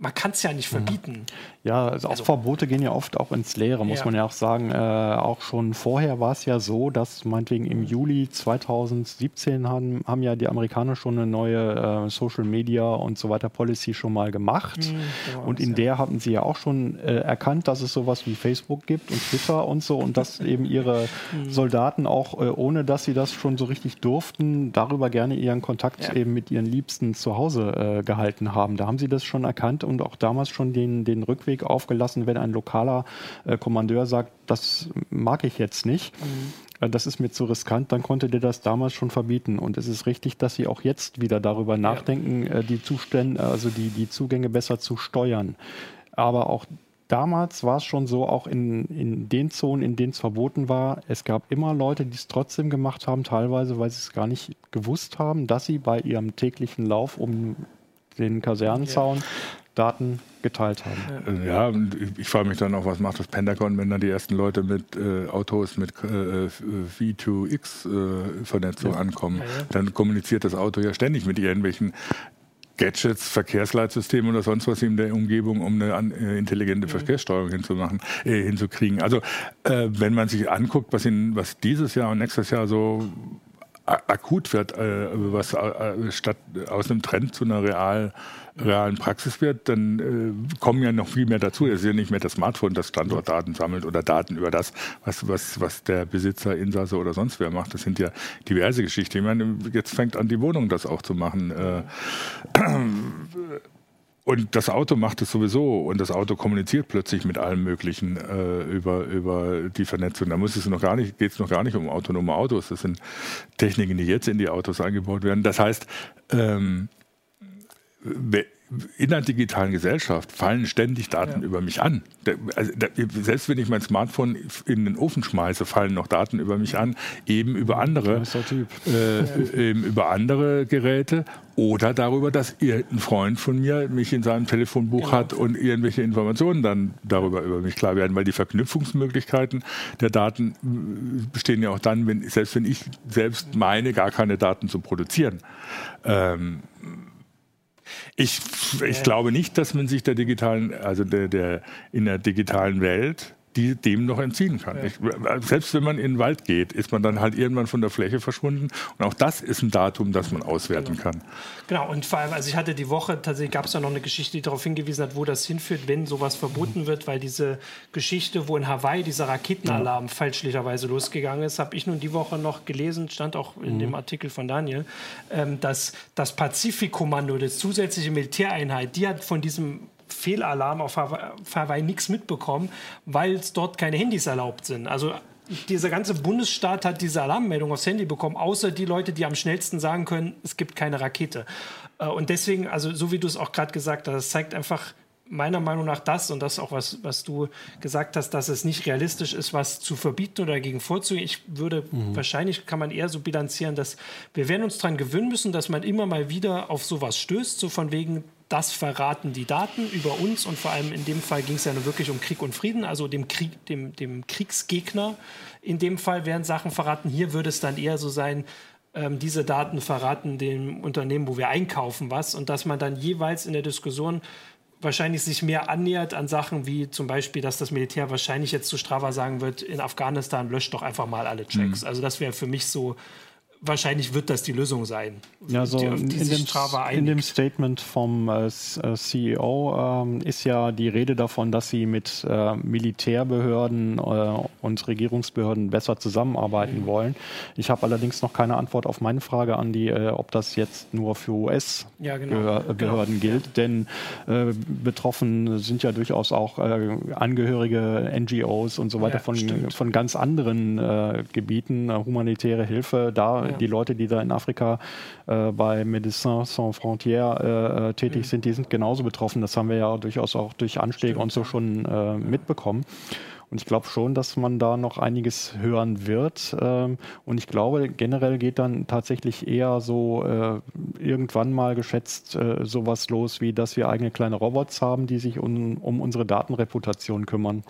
Man kann es ja nicht verbieten. Ja, also auch also, Verbote gehen ja oft auch ins Leere, muss ja. man ja auch sagen. Äh, auch schon vorher war es ja so, dass meinetwegen im Juli 2017 haben, haben ja die Amerikaner schon eine neue äh, Social Media und so weiter Policy schon mal gemacht. Mhm, genau, und in ja. der hatten sie ja auch schon äh, erkannt, dass es sowas wie Facebook gibt und Twitter und so und dass eben ihre mhm. Soldaten auch, äh, ohne dass sie das schon so richtig durften, darüber gerne ihren Kontakt ja. eben mit ihren Liebsten zu Hause äh, gehalten haben. Da haben sie das schon erkannt und auch damals schon den, den Rückweg aufgelassen, wenn ein lokaler äh, Kommandeur sagt, das mag ich jetzt nicht. Mhm. Äh, das ist mir zu riskant, dann konnte der das damals schon verbieten. Und es ist richtig, dass sie auch jetzt wieder darüber ja. nachdenken, äh, die Zustände, also die, die Zugänge besser zu steuern. Aber auch damals war es schon so, auch in, in den Zonen, in denen es verboten war, es gab immer Leute, die es trotzdem gemacht haben, teilweise, weil sie es gar nicht gewusst haben, dass sie bei ihrem täglichen Lauf um den Kasernenzaun ja. Daten geteilt haben. Ja, und ich frage mich dann auch, was macht das Pentagon, wenn dann die ersten Leute mit äh, Autos mit äh, V2X-Vernetzung äh, ja. ankommen. Ja, dann kommuniziert das Auto ja ständig mit irgendwelchen Gadgets, Verkehrsleitsystemen oder sonst was in der Umgebung, um eine äh, intelligente mhm. Verkehrssteuerung hinzumachen, äh, hinzukriegen. Also äh, wenn man sich anguckt, was, in, was dieses Jahr und nächstes Jahr so akut wird, äh, was äh, statt aus einem Trend zu einer real, realen Praxis wird, dann äh, kommen ja noch viel mehr dazu. Es ist ja nicht mehr das Smartphone, das Standortdaten sammelt oder Daten über das, was, was, was der Besitzer, Insasse oder sonst wer macht. Das sind ja diverse Geschichten. Ich meine, jetzt fängt an, die Wohnung das auch zu machen. Äh, und das Auto macht es sowieso und das Auto kommuniziert plötzlich mit allem Möglichen äh, über, über die Vernetzung. Da muss es noch gar nicht, geht es noch gar nicht um autonome Autos. Das sind Techniken, die jetzt in die Autos eingebaut werden. Das heißt, ähm, in der digitalen Gesellschaft fallen ständig Daten ja. über mich an. Also, selbst wenn ich mein Smartphone in den Ofen schmeiße, fallen noch Daten über mich an, eben über andere, äh, eben über andere Geräte oder darüber, dass irgendein Freund von mir mich in seinem Telefonbuch genau. hat und irgendwelche Informationen dann darüber über mich klar werden, weil die Verknüpfungsmöglichkeiten der Daten äh, bestehen ja auch dann, wenn selbst wenn ich selbst meine, gar keine Daten zu produzieren. Ähm, ich, ich glaube nicht, dass man sich der digitalen, also der, der in der digitalen Welt die dem noch entziehen kann. Ja. Ich, selbst wenn man in den Wald geht, ist man dann halt irgendwann von der Fläche verschwunden. Und auch das ist ein Datum, das man auswerten genau. kann. Genau, und vor allem, also ich hatte die Woche, tatsächlich gab es ja noch eine Geschichte, die darauf hingewiesen hat, wo das hinführt, wenn sowas verboten wird, weil diese Geschichte, wo in Hawaii dieser Raketenalarm ja. fälschlicherweise losgegangen ist, habe ich nun die Woche noch gelesen, stand auch in mhm. dem Artikel von Daniel, ähm, dass das Pazifikkommando, das zusätzliche Militäreinheit, die hat von diesem Fehlalarm auf Hawaii nichts mitbekommen, weil es dort keine Handys erlaubt sind. Also dieser ganze Bundesstaat hat diese Alarmmeldung aufs Handy bekommen, außer die Leute, die am schnellsten sagen können, es gibt keine Rakete. Äh, und deswegen, also so wie du es auch gerade gesagt hast, das zeigt einfach meiner Meinung nach das und das auch, was, was du gesagt hast, dass es nicht realistisch ist, was zu verbieten oder dagegen vorzugehen. Ich würde, mhm. wahrscheinlich kann man eher so bilanzieren, dass wir werden uns daran gewöhnen müssen, dass man immer mal wieder auf sowas stößt, so von wegen, das verraten die Daten über uns und vor allem in dem Fall ging es ja nur wirklich um Krieg und Frieden, also dem, Krieg, dem, dem Kriegsgegner. In dem Fall werden Sachen verraten. Hier würde es dann eher so sein, ähm, diese Daten verraten dem Unternehmen, wo wir einkaufen, was und dass man dann jeweils in der Diskussion wahrscheinlich sich mehr annähert an Sachen wie zum Beispiel, dass das Militär wahrscheinlich jetzt zu Strava sagen wird, in Afghanistan löscht doch einfach mal alle Checks. Mhm. Also das wäre für mich so wahrscheinlich wird das die Lösung sein. Ja, so die, in, dem, in, dem, Statement vom äh, äh CEO ähm, ist ja die Rede davon, dass sie mit äh, Militärbehörden äh, und Regierungsbehörden besser zusammenarbeiten mhm. wollen. Ich habe allerdings noch keine Antwort auf meine Frage an die, äh, ob das jetzt nur für US-Behörden ja, genau. genau. gilt, ja. denn äh, betroffen sind ja durchaus auch Angehörige NGOs und so weiter ja, von, von ganz anderen Gebieten, humanitäre Hilfe. Da die Leute, die da in Afrika äh, bei Médecins Sans Frontières äh, äh, tätig mhm. sind, die sind genauso betroffen. Das haben wir ja durchaus auch durch Anschläge Stimmt. und so schon äh, mitbekommen. Und ich glaube schon, dass man da noch einiges hören wird. Ähm, und ich glaube, generell geht dann tatsächlich eher so äh, irgendwann mal geschätzt äh, sowas los, wie dass wir eigene kleine Robots haben, die sich um, um unsere Datenreputation kümmern.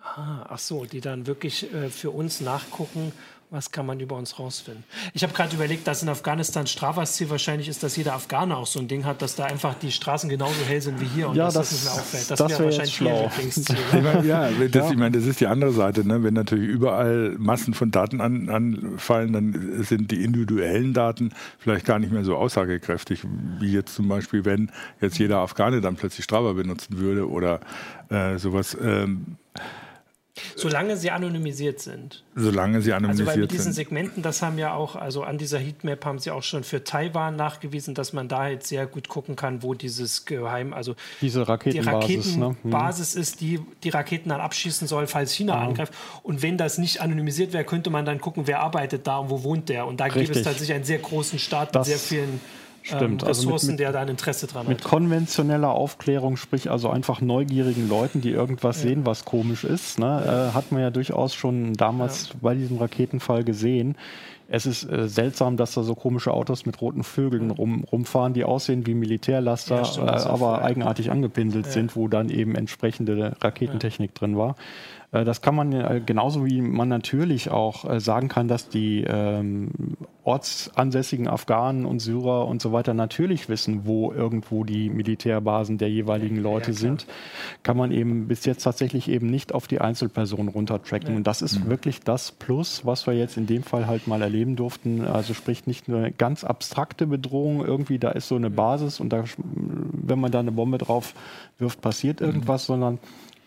Ah, ach so, die dann wirklich für uns nachgucken, Was kann man über uns rausfinden? Ich habe gerade überlegt, dass in Afghanistan Strafas Ziel wahrscheinlich ist, dass jeder Afghaner auch so ein Ding hat, dass da einfach die Straßen genauso hell sind wie hier und ja, das, das nicht mehr auffällt. Das, das wäre wahrscheinlich schlau. ja, das, ich meine, das ist die andere Seite. Ne? Wenn natürlich überall Massen von Daten an, anfallen, dann sind die individuellen Daten vielleicht gar nicht mehr so aussagekräftig, wie jetzt zum Beispiel, wenn jetzt jeder Afghane dann plötzlich Strava benutzen würde oder äh, sowas. Ähm, Solange sie anonymisiert sind. Solange sie anonymisiert sind. Also bei diesen Segmenten, das haben ja auch, also an dieser Heatmap haben sie auch schon für Taiwan nachgewiesen, dass man da jetzt sehr gut gucken kann, wo dieses Geheim, also diese Raketenbasis, die Raketenbasis ne? ist, die die Raketen dann abschießen soll, falls China ja. angreift. Und wenn das nicht anonymisiert wäre, könnte man dann gucken, wer arbeitet da und wo wohnt der. Und da Richtig. gibt es tatsächlich einen sehr großen Staat das mit sehr vielen Stimmt. Ähm, Ressourcen, also mit, mit, der da ein Interesse dran mit hat. Mit konventioneller Aufklärung, sprich also einfach neugierigen Leuten, die irgendwas ja. sehen, was komisch ist, ne, äh, hat man ja durchaus schon damals ja. bei diesem Raketenfall gesehen. Es ist äh, seltsam, dass da so komische Autos mit roten Vögeln rum, rumfahren, die aussehen wie Militärlaster, ja, stimmt, äh, aber eigenartig angepinselt sind, wo dann eben entsprechende Raketentechnik drin war. Äh, das kann man äh, genauso wie man natürlich auch äh, sagen kann, dass die ähm, ortsansässigen Afghanen und Syrer und so weiter natürlich wissen, wo irgendwo die Militärbasen der jeweiligen Leute ja, sind, kann man eben bis jetzt tatsächlich eben nicht auf die Einzelpersonen runtertracken. Ja. Und das ist mhm. wirklich das Plus, was wir jetzt in dem Fall halt mal erleben durften. Also sprich nicht nur eine ganz abstrakte Bedrohung, irgendwie da ist so eine Basis und da, wenn man da eine Bombe drauf wirft, passiert mhm. irgendwas, mhm. sondern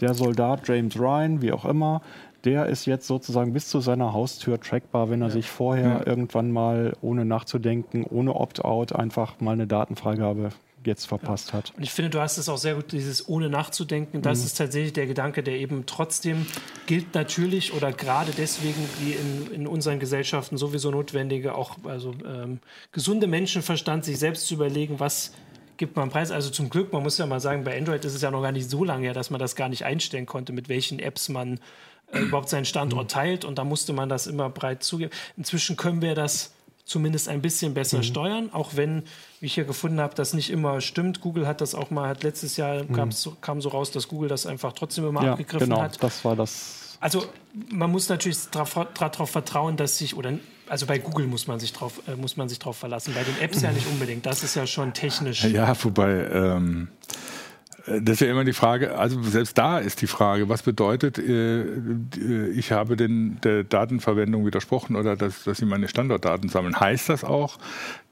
der Soldat James Ryan, wie auch immer, der ist jetzt sozusagen bis zu seiner Haustür trackbar, wenn er ja. sich vorher ja. irgendwann mal ohne nachzudenken, ohne Opt-out einfach mal eine Datenfreigabe jetzt verpasst ja. hat. Und ich finde, du hast es auch sehr gut, dieses ohne nachzudenken. Das mhm. ist tatsächlich der Gedanke, der eben trotzdem gilt natürlich oder gerade deswegen wie in, in unseren Gesellschaften sowieso notwendige, auch also ähm, gesunde Menschenverstand, sich selbst zu überlegen, was gibt man einen Preis. Also zum Glück, man muss ja mal sagen, bei Android ist es ja noch gar nicht so lange her, dass man das gar nicht einstellen konnte, mit welchen Apps man äh, überhaupt seinen Standort mhm. teilt. Und da musste man das immer breit zugeben. Inzwischen können wir das zumindest ein bisschen besser mhm. steuern, auch wenn, wie ich hier gefunden habe, das nicht immer stimmt. Google hat das auch mal, hat letztes Jahr mhm. kam so raus, dass Google das einfach trotzdem immer ja, abgegriffen genau, hat. Das war das. Also man muss natürlich darauf vertrauen, dass sich, oder also bei Google muss man sich drauf, äh, muss man sich drauf verlassen. Bei den Apps ja nicht unbedingt. Das ist ja schon technisch. Ja, wobei ähm, das ist ja immer die Frage, also selbst da ist die Frage, was bedeutet, äh, ich habe den, der Datenverwendung widersprochen oder dass, dass sie meine Standortdaten sammeln. Heißt das auch,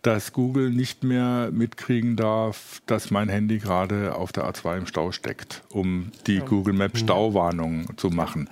dass Google nicht mehr mitkriegen darf, dass mein Handy gerade auf der A2 im Stau steckt, um die ja. Google Maps mhm. Stauwarnung zu machen?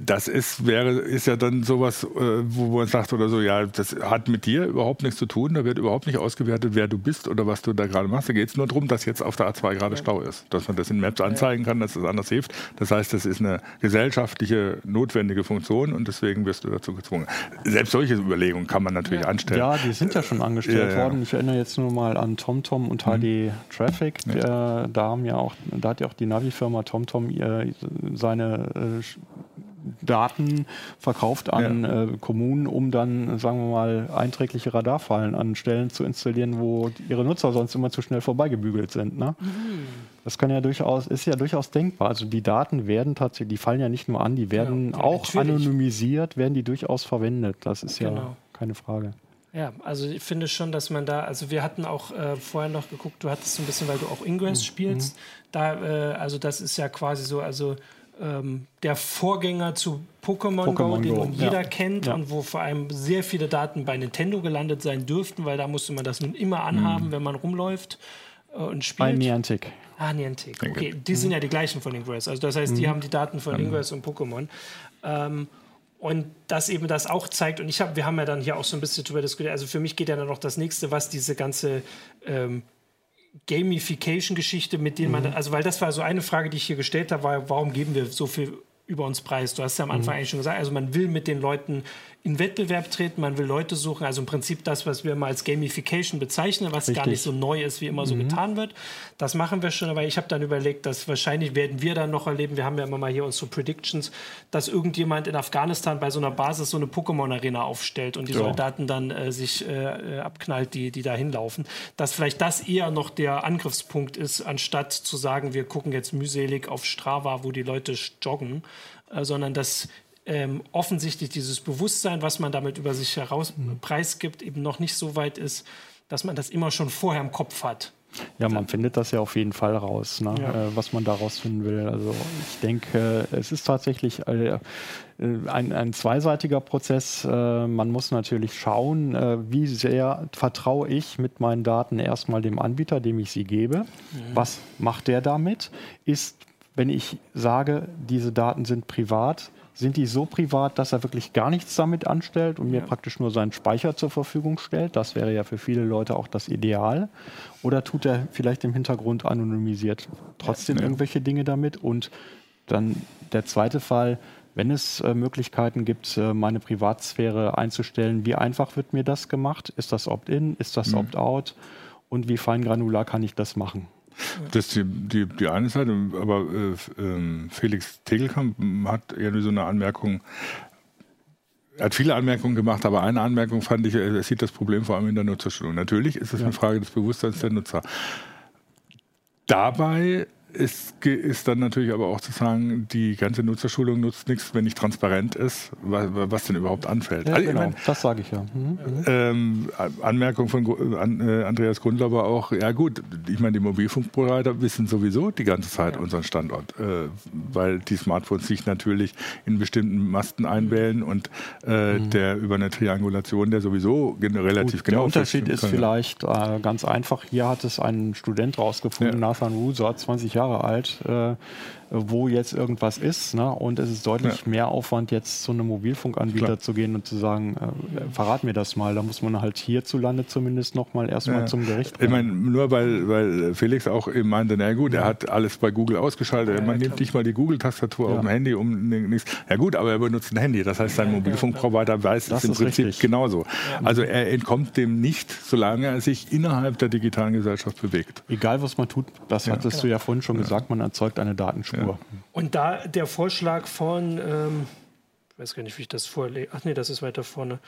Das ist, wäre, ist ja dann sowas, äh, wo man sagt oder so, ja, das hat mit dir überhaupt nichts zu tun, da wird überhaupt nicht ausgewertet, wer du bist oder was du da gerade machst. Da geht es nur darum, dass jetzt auf der A2 gerade Stau ist, dass man das in Maps anzeigen kann, dass das anders hilft. Das heißt, das ist eine gesellschaftliche, notwendige Funktion und deswegen wirst du dazu gezwungen. Selbst solche Überlegungen kann man natürlich ja. anstellen. Ja, die sind ja schon angestellt ja, ja. worden. Ich erinnere jetzt nur mal an TomTom und HD mhm. Traffic. Der, da, haben ja auch, da hat ja auch die Navi-Firma TomTom äh, seine äh, Daten verkauft an ja. äh, Kommunen, um dann, sagen wir mal, einträgliche Radarfallen an Stellen zu installieren, wo ihre Nutzer sonst immer zu schnell vorbeigebügelt sind. Ne? Mhm. Das kann ja durchaus, ist ja durchaus denkbar. Also die Daten werden tatsächlich, die fallen ja nicht nur an, die werden ja, auch natürlich. anonymisiert, werden die durchaus verwendet. Das ist genau. ja keine Frage. Ja, also ich finde schon, dass man da, also wir hatten auch äh, vorher noch geguckt, du hattest so ein bisschen, weil du auch Ingress mhm. spielst, da, äh, also das ist ja quasi so, also ähm, der Vorgänger zu Pokémon, Pokémon Go, den nun jeder ja. kennt ja. und wo vor allem sehr viele Daten bei Nintendo gelandet sein dürften, weil da musste man das nun immer anhaben, mhm. wenn man rumläuft äh, und spielt. Bei Niantic. Ah, Niantic. Okay, die mhm. sind ja die gleichen von Ingress. Also das heißt, die mhm. haben die Daten von mhm. Ingress und Pokémon. Ähm, und das eben das auch zeigt, und ich habe, wir haben ja dann hier auch so ein bisschen drüber diskutiert, also für mich geht ja dann noch das nächste, was diese ganze ähm, Gamification-Geschichte, mit denen man, mhm. also weil das war so eine Frage, die ich hier gestellt habe, war, warum geben wir so viel über uns preis? Du hast ja am Anfang mhm. eigentlich schon gesagt, also man will mit den Leuten in Wettbewerb treten, man will Leute suchen, also im Prinzip das, was wir mal als Gamification bezeichnen, was Richtig. gar nicht so neu ist, wie immer so mhm. getan wird. Das machen wir schon, aber ich habe dann überlegt, dass wahrscheinlich werden wir dann noch erleben, wir haben ja immer mal hier unsere Predictions, dass irgendjemand in Afghanistan bei so einer Basis so eine Pokémon-Arena aufstellt und die ja. Soldaten dann äh, sich äh, abknallt, die, die da hinlaufen. Dass vielleicht das eher noch der Angriffspunkt ist, anstatt zu sagen, wir gucken jetzt mühselig auf Strava, wo die Leute joggen, äh, sondern dass ähm, offensichtlich dieses Bewusstsein, was man damit über sich heraus mhm. preisgibt, eben noch nicht so weit ist, dass man das immer schon vorher im Kopf hat. Ja, man findet das ja auf jeden Fall raus, ne? ja. äh, was man daraus finden will. Also ich denke, äh, es ist tatsächlich äh, äh, ein, ein, zweiseitiger Prozess. Äh, man muss natürlich schauen, äh, wie sehr vertraue ich mit meinen Daten erstmal dem Anbieter, dem ich sie gebe. Mhm. Was macht der damit? Ist, wenn ich sage, diese Daten sind privat, sind die so privat, dass er wirklich gar nichts damit anstellt und mir praktisch nur seinen Speicher zur Verfügung stellt? Das wäre ja für viele Leute auch das Ideal. Oder tut er vielleicht im Hintergrund anonymisiert trotzdem ja. irgendwelche Dinge damit? Und dann der zweite Fall, wenn es äh, Möglichkeiten gibt, äh, meine Privatsphäre einzustellen, wie einfach wird mir das gemacht? Ist das Opt-in? Ist das mhm. Opt-out? Und wie feingranular kann ich das machen? Das ist die, die, die eine Seite, aber äh, äh, Felix Tegelkamp hat irgendwie so eine Anmerkung, er hat viele Anmerkungen gemacht, aber eine Anmerkung fand ich, er sieht das Problem vor allem in der Nutzerstellung. Natürlich ist es ja. eine Frage des Bewusstseins der Nutzer. Dabei ist, ist dann natürlich aber auch zu sagen, die ganze Nutzerschulung nutzt nichts, wenn nicht transparent ist, was, was denn überhaupt anfällt. Ja, also, genau, meine, das sage ich ja. Mhm. mhm. Ähm, Anmerkung von äh, Andreas Grundler war auch, ja gut, ich meine, die Mobilfunkprovider wissen sowieso die ganze Zeit ja. unseren Standort, äh, weil die Smartphones sich natürlich in bestimmten Masten einwählen und äh, mhm. der über eine Triangulation, der sowieso relativ gut, genau Der Unterschied ist vielleicht äh, ganz einfach, hier hat es ein Student rausgefunden, ja. Nathan Wuser, 20 Jahre Jahre alt, äh, wo jetzt irgendwas ist. Ne? Und es ist deutlich ja. mehr Aufwand, jetzt zu einem Mobilfunkanbieter Klar. zu gehen und zu sagen, äh, verrat mir das mal. Da muss man halt hierzulande zumindest nochmal erstmal ja. zum Gericht kommen. Ich meine, nur weil, weil Felix auch eben meinte, na gut, er hat alles bei Google ausgeschaltet. Ja, man nimmt nicht mal die Google-Tastatur auf dem Handy um nichts. Ja gut, aber er benutzt ein Handy. Das heißt, sein Mobilfunkprovider weiß das es im Prinzip richtig. genauso. Also er entkommt dem nicht, solange er sich innerhalb der digitalen Gesellschaft bewegt. Egal, was man tut, das hattest genau. du ja vorhin schon gesagt, man erzeugt eine Datenspur. Ja. Und da der Vorschlag von, ähm, ich weiß gar nicht, wie ich das vorlege, ach nee, das ist weiter vorne,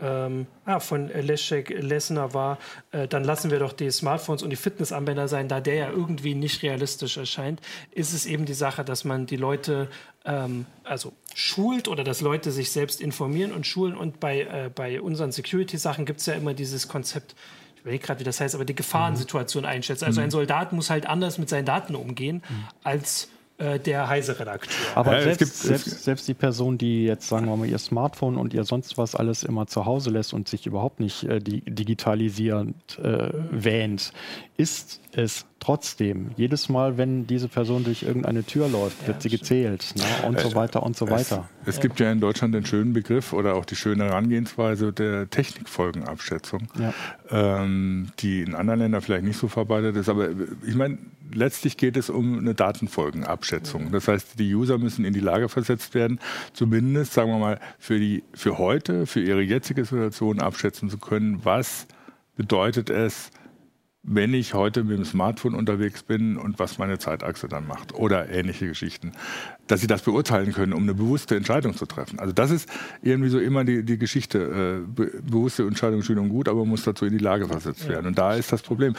ähm, ah, von Leszek Lessner war, äh, dann lassen wir doch die Smartphones und die Fitnessanwender sein, da der ja irgendwie nicht realistisch erscheint, ist es eben die Sache, dass man die Leute ähm, also schult oder dass Leute sich selbst informieren und schulen. Und bei, äh, bei unseren Security-Sachen gibt es ja immer dieses Konzept, ich überlege gerade, wie das heißt, aber die Gefahrensituation mhm. einschätzen. Also ein mhm. Soldat muss halt anders mit seinen Daten umgehen mhm. als äh, der Heise-Redakteur. Aber ja, selbst, gibt, selbst, selbst, die Person, die jetzt, sagen wir mal, ihr Smartphone und ihr sonst was alles immer zu Hause lässt und sich überhaupt nicht äh, die, digitalisierend äh, wähnt, ist es trotzdem. Jedes Mal, wenn diese Person durch irgendeine Tür läuft, wird sie gezählt ne? und so weiter und so weiter. Es, es, gibt ja in Deutschland den schönen Begriff oder auch die schöne Herangehensweise der Technikfolgenabschätzung, ja. ähm, die in anderen Ländern vielleicht nicht so verbreitet ist. Aber ich meine, letztlich geht es um eine Datenfolgenabschätzung. Das heißt, die User müssen in die Lage versetzt werden, zumindest, sagen wir mal, für, die, für heute, für ihre jetzige Situation abschätzen zu können, was bedeutet es, wenn ich heute mit dem Smartphone unterwegs bin und was meine Zeitachse dann macht oder ähnliche Geschichten, dass sie das beurteilen können, um eine bewusste Entscheidung zu treffen. Also das ist irgendwie so immer die, die Geschichte. Äh, be bewusste Entscheidung schön und gut, aber man muss dazu in die Lage versetzt werden. Und da ist das Problem.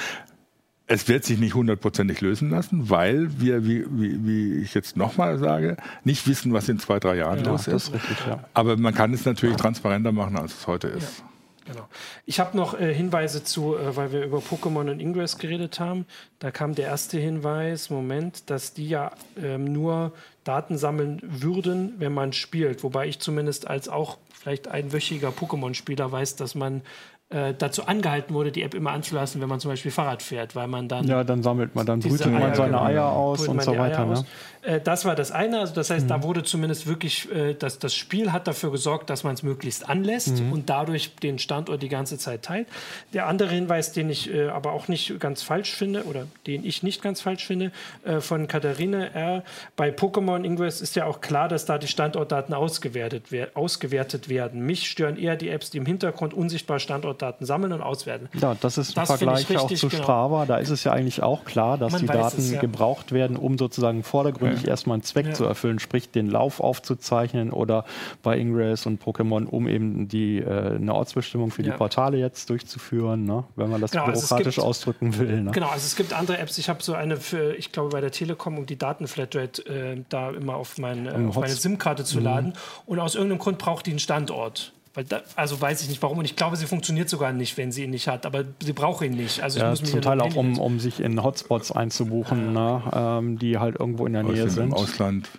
Es wird sich nicht hundertprozentig lösen lassen, weil wir, wie, wie, wie ich jetzt nochmal sage, nicht wissen, was in zwei, drei Jahren ja, los ist. ist richtig, ja. Aber man kann es natürlich transparenter machen, als es heute ist. Genau. Ich habe noch äh, Hinweise zu, äh, weil wir über Pokémon und Ingress geredet haben. Da kam der erste Hinweis, Moment, dass die ja ähm, nur Daten sammeln würden, wenn man spielt. Wobei ich zumindest als auch vielleicht einwöchiger Pokémon-Spieler weiß, dass man äh, dazu angehalten wurde, die App immer anzulassen, wenn man zum Beispiel Fahrrad fährt, weil man dann. Ja, dann sammelt man, dann brütet man seine genau, Eier aus und so weiter. Ne? Äh, das war das eine. Also das heißt, mhm. da wurde zumindest wirklich, äh, das, das Spiel hat dafür gesorgt, dass man es möglichst anlässt mhm. und dadurch den Standort die ganze Zeit teilt. Der andere Hinweis, den ich äh, aber auch nicht ganz falsch finde, oder den ich nicht ganz falsch finde, äh, von Katharine R. Bei Pokémon Ingress ist ja auch klar, dass da die Standortdaten ausgewertet, wer ausgewertet werden. Mich stören eher die Apps, die im Hintergrund unsichtbar Standort Standortdaten sammeln und auswerten. Ja, das ist ein das Vergleich richtig, auch zu genau. Strava. Da ist es ja eigentlich auch klar, dass Man die Daten es, ja. gebraucht werden, um sozusagen vordergründig ja. erstmal einen Zweck ja. zu erfüllen, sprich den Lauf aufzuzeichnen oder bei Ingress und Pokémon, um eben die, äh, eine Ortsbestimmung für die Portale jetzt durchzuführen, ne? wenn man das genau, also bürokratisch also gibt, ausdrücken will. Ne? Genau, also es gibt andere Apps. Ich habe so eine für, ich glaube, bei der Telekom, um die Datenflatrate äh, da immer auf, mein, äh, auf meine SIM-Karte zu mhm. laden. Und aus irgendeinem Grund braucht die einen Standort. Weil da, also weiß ich nicht warum und ich glaube, sie funktioniert sogar nicht, wenn sie ihn nicht hat, aber sie braucht ihn nicht. Also ja, zum Teil auch, um, um sich in Hotspots einzubuchen, ne, ähm, die halt irgendwo in der Aus Nähe sind. Im Ausland.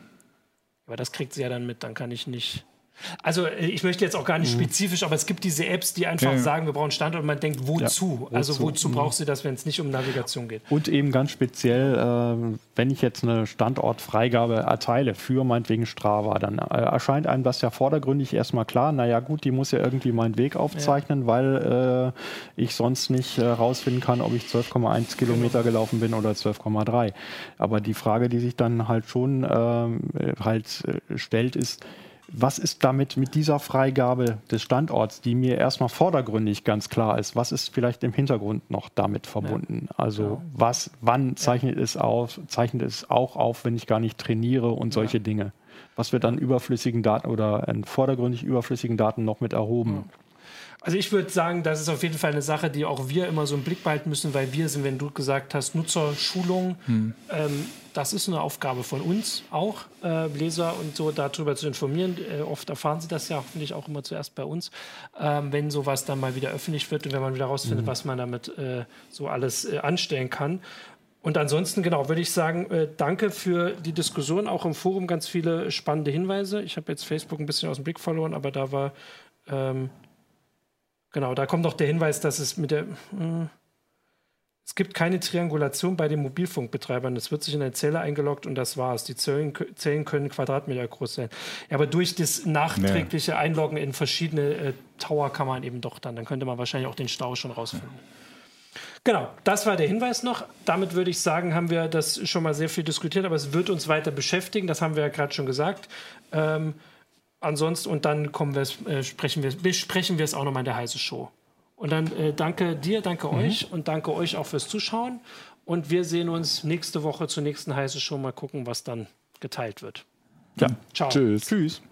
Aber das kriegt sie ja dann mit, dann kann ich nicht. Also äh, ich möchte jetzt auch gar nicht mhm. spezifisch, aber es gibt diese Apps, die einfach ja, ja. sagen, wir brauchen Standort und man denkt, wozu? Ja, also wozu mhm. brauchst du das, wenn es nicht um Navigation geht? Und eben ganz speziell, äh, wenn ich jetzt eine Standortfreigabe erteile für meinetwegen Strava, dann äh, erscheint einem das ja vordergründig erstmal klar, naja gut, die muss ja irgendwie meinen Weg aufzeichnen, weil äh, ich sonst nicht herausfinden äh, kann, ob ich 12,1 Kilometer gelaufen bin oder 12,3. Aber die Frage, die sich dann halt schon ähm, halt äh, stellt, ist, was ist damit mit dieser Freigabe des Standorts, die mir erstmal vordergründig ganz klar ist? Was ist vielleicht im Hintergrund noch damit verbunden? Also ja. was, wann zeichnet es auf, zeichnet es auch auf, wenn ich gar nicht trainiere und solche Dinge? Was wird an überflüssigen Daten oder an vordergründig überflüssigen Daten noch mit erhoben? Also ich würde sagen, das ist auf jeden Fall eine Sache, die auch wir immer so im Blick behalten müssen, weil wir sind, wenn du gesagt hast, Nutzerschulung, hm. ähm, das ist eine Aufgabe von uns auch, äh, Leser und so darüber zu informieren. Äh, oft erfahren sie das ja hoffentlich auch immer zuerst bei uns, ähm, wenn sowas dann mal wieder öffentlich wird und wenn man wieder herausfindet, mhm. was man damit äh, so alles äh, anstellen kann. Und ansonsten, genau, würde ich sagen, äh, danke für die Diskussion, auch im Forum ganz viele spannende Hinweise. Ich habe jetzt Facebook ein bisschen aus dem Blick verloren, aber da war, ähm, genau, da kommt noch der Hinweis, dass es mit der, äh, es gibt keine Triangulation bei den Mobilfunkbetreibern. Es wird sich in eine Zelle eingeloggt und das war's. Die Zellen, Zellen können Quadratmeter groß sein. Ja, aber durch das nachträgliche Einloggen in verschiedene äh, Tower kann man eben doch dann, dann könnte man wahrscheinlich auch den Stau schon rausfinden. Genau, das war der Hinweis noch. Damit würde ich sagen, haben wir das schon mal sehr viel diskutiert, aber es wird uns weiter beschäftigen. Das haben wir ja gerade schon gesagt. Ähm, ansonsten, und dann kommen wir, äh, sprechen wir, besprechen wir es auch nochmal in der heiße Show. Und dann äh, danke dir, danke mhm. euch und danke euch auch fürs Zuschauen. Und wir sehen uns nächste Woche zur nächsten heißen Show. Mal gucken, was dann geteilt wird. Ja, ciao. Tschüss. Tschüss.